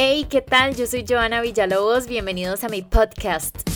Hey, ¿qué tal? Yo soy Joana Villalobos, bienvenidos a mi podcast.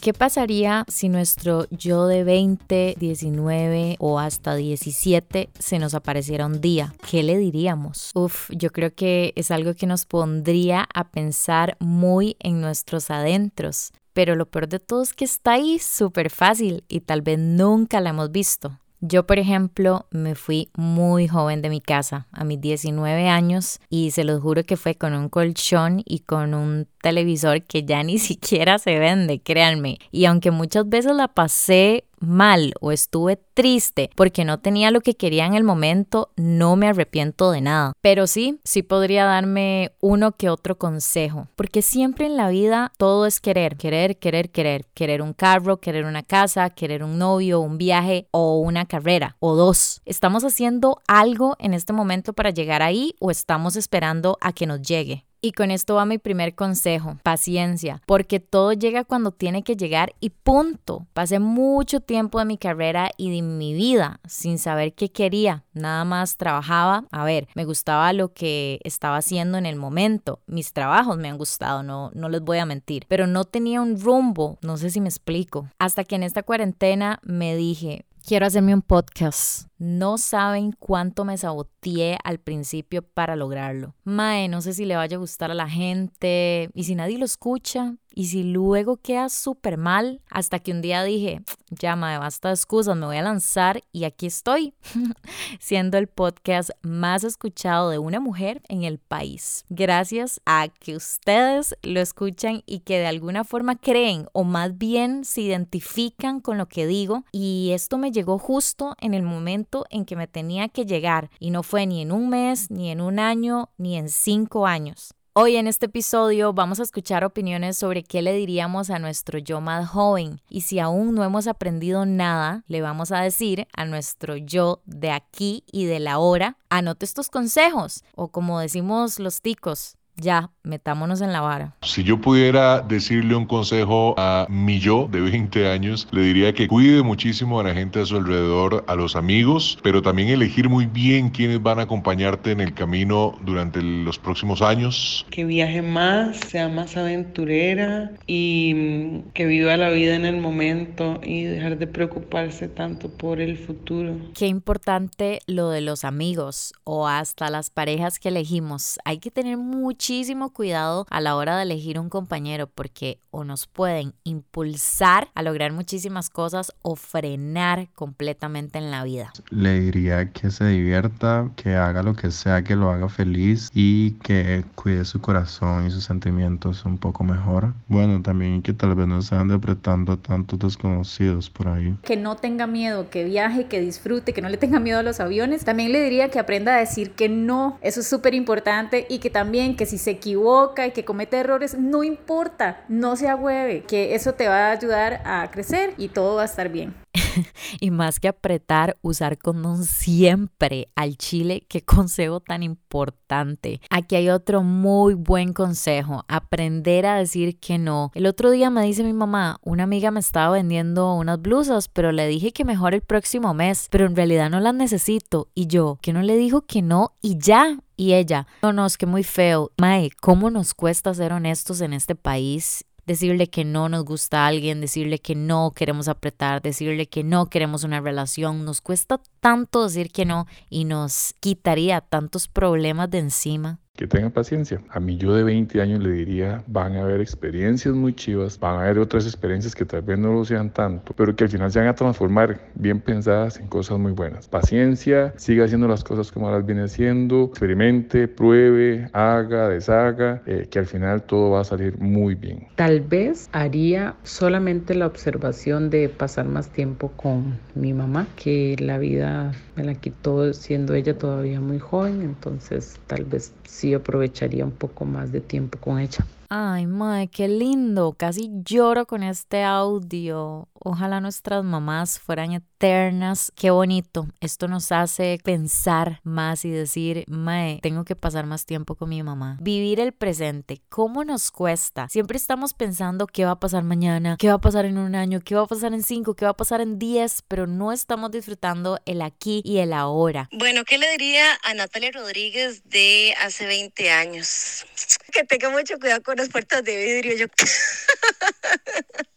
¿Qué pasaría si nuestro yo de 20, 19 o hasta 17 se nos apareciera un día? ¿Qué le diríamos? Uf, yo creo que es algo que nos pondría a pensar muy en nuestros adentros. Pero lo peor de todo es que está ahí súper fácil y tal vez nunca la hemos visto. Yo, por ejemplo, me fui muy joven de mi casa, a mis 19 años, y se los juro que fue con un colchón y con un televisor que ya ni siquiera se vende, créanme. Y aunque muchas veces la pasé mal o estuve triste porque no tenía lo que quería en el momento, no me arrepiento de nada. Pero sí, sí podría darme uno que otro consejo, porque siempre en la vida todo es querer, querer, querer, querer, querer un carro, querer una casa, querer un novio, un viaje o una carrera o dos. ¿Estamos haciendo algo en este momento para llegar ahí o estamos esperando a que nos llegue? Y con esto va mi primer consejo, paciencia, porque todo llega cuando tiene que llegar y punto. Pasé mucho tiempo de mi carrera y de mi vida sin saber qué quería, nada más trabajaba, a ver, me gustaba lo que estaba haciendo en el momento, mis trabajos me han gustado, no, no les voy a mentir, pero no tenía un rumbo, no sé si me explico. Hasta que en esta cuarentena me dije, quiero hacerme un podcast. No saben cuánto me saboteé al principio para lograrlo. Mae, no sé si le vaya a gustar a la gente y si nadie lo escucha y si luego queda súper mal, hasta que un día dije, ya mae, basta de excusas, me voy a lanzar y aquí estoy, siendo el podcast más escuchado de una mujer en el país. Gracias a que ustedes lo escuchan y que de alguna forma creen o más bien se identifican con lo que digo y esto me llegó justo en el momento en que me tenía que llegar y no fue ni en un mes, ni en un año, ni en cinco años. Hoy en este episodio vamos a escuchar opiniones sobre qué le diríamos a nuestro yo más joven. Y si aún no hemos aprendido nada, le vamos a decir a nuestro yo de aquí y de la hora, anote estos consejos o como decimos los ticos, ya, metámonos en la vara. Si yo pudiera decirle un consejo a mi yo de 20 años, le diría que cuide muchísimo a la gente a su alrededor, a los amigos, pero también elegir muy bien quiénes van a acompañarte en el camino durante los próximos años. Que viaje más, sea más aventurera y mm, que viva la vida en el momento y dejar de preocuparse tanto por el futuro. Qué importante lo de los amigos o hasta las parejas que elegimos. Hay que tener mucho muchísimo cuidado a la hora de elegir un compañero porque o nos pueden impulsar a lograr muchísimas cosas o frenar completamente en la vida. Le diría que se divierta, que haga lo que sea, que lo haga feliz y que cuide su corazón y sus sentimientos un poco mejor. Bueno, también que tal vez no se ande apretando a tantos desconocidos por ahí. Que no tenga miedo, que viaje, que disfrute, que no le tenga miedo a los aviones. También le diría que aprenda a decir que no, eso es súper importante y que también que si se equivoca y que comete errores, no importa, no se agüeve, que eso te va a ayudar a crecer y todo va a estar bien. y más que apretar, usar condón siempre al chile. Qué consejo tan importante. Aquí hay otro muy buen consejo, aprender a decir que no. El otro día me dice mi mamá, una amiga me estaba vendiendo unas blusas, pero le dije que mejor el próximo mes, pero en realidad no las necesito. Y yo, que no le dijo que no y ya. Y ella, no, no, es que muy feo. Mae, ¿cómo nos cuesta ser honestos en este país? Decirle que no nos gusta a alguien, decirle que no queremos apretar, decirle que no queremos una relación. Nos cuesta tanto decir que no y nos quitaría tantos problemas de encima que tenga paciencia. A mí yo de 20 años le diría, van a haber experiencias muy chivas, van a haber otras experiencias que tal vez no lo sean tanto, pero que al final se van a transformar bien pensadas en cosas muy buenas. Paciencia, siga haciendo las cosas como las viene haciendo, experimente, pruebe, haga, deshaga, eh, que al final todo va a salir muy bien. Tal vez haría solamente la observación de pasar más tiempo con mi mamá, que la vida me la quitó siendo ella todavía muy joven, entonces tal vez sí aprovecharía un poco más de tiempo con ella. Ay, mae, qué lindo. Casi lloro con este audio. Ojalá nuestras mamás fueran eternas. Qué bonito. Esto nos hace pensar más y decir, mae, tengo que pasar más tiempo con mi mamá. Vivir el presente. ¿Cómo nos cuesta? Siempre estamos pensando qué va a pasar mañana, qué va a pasar en un año, qué va a pasar en cinco, qué va a pasar en diez, pero no estamos disfrutando el aquí y el ahora. Bueno, ¿qué le diría a Natalia Rodríguez de hace 20 años? Que tenga mucho cuidado con las puertas de vidrio. Yo...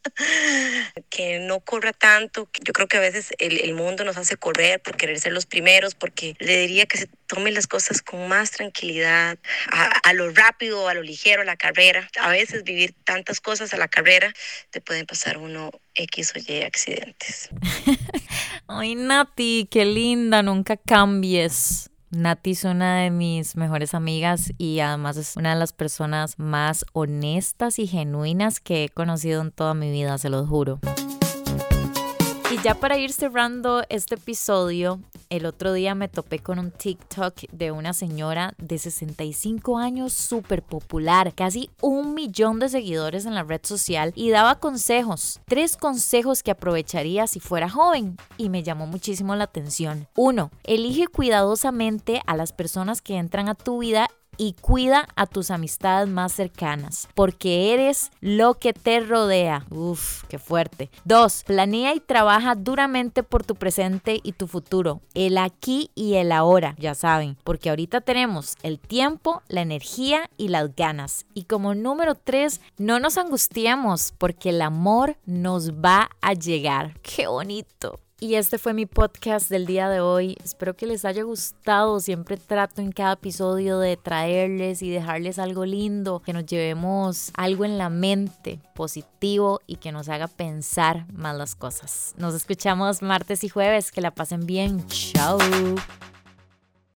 que no corra tanto. Yo creo que a veces el, el, mundo nos hace correr por querer ser los primeros, porque le diría que se tome las cosas con más tranquilidad, a, a, lo rápido, a lo ligero, a la carrera. A veces vivir tantas cosas a la carrera te pueden pasar uno X o Y accidentes. Ay, Nati, qué linda, nunca cambies. Nati es una de mis mejores amigas y además es una de las personas más honestas y genuinas que he conocido en toda mi vida, se los juro. Y ya para ir cerrando este episodio, el otro día me topé con un TikTok de una señora de 65 años súper popular, casi un millón de seguidores en la red social y daba consejos, tres consejos que aprovecharía si fuera joven y me llamó muchísimo la atención. Uno, elige cuidadosamente a las personas que entran a tu vida y cuida a tus amistades más cercanas, porque eres lo que te rodea. Uf, qué fuerte. Dos, planea y trabaja duramente por tu presente y tu futuro, el aquí y el ahora, ya saben, porque ahorita tenemos el tiempo, la energía y las ganas. Y como número tres, no nos angustiemos, porque el amor nos va a llegar. Qué bonito. Y este fue mi podcast del día de hoy. Espero que les haya gustado. Siempre trato en cada episodio de traerles y dejarles algo lindo, que nos llevemos algo en la mente positivo y que nos haga pensar más las cosas. Nos escuchamos martes y jueves. Que la pasen bien. Chao.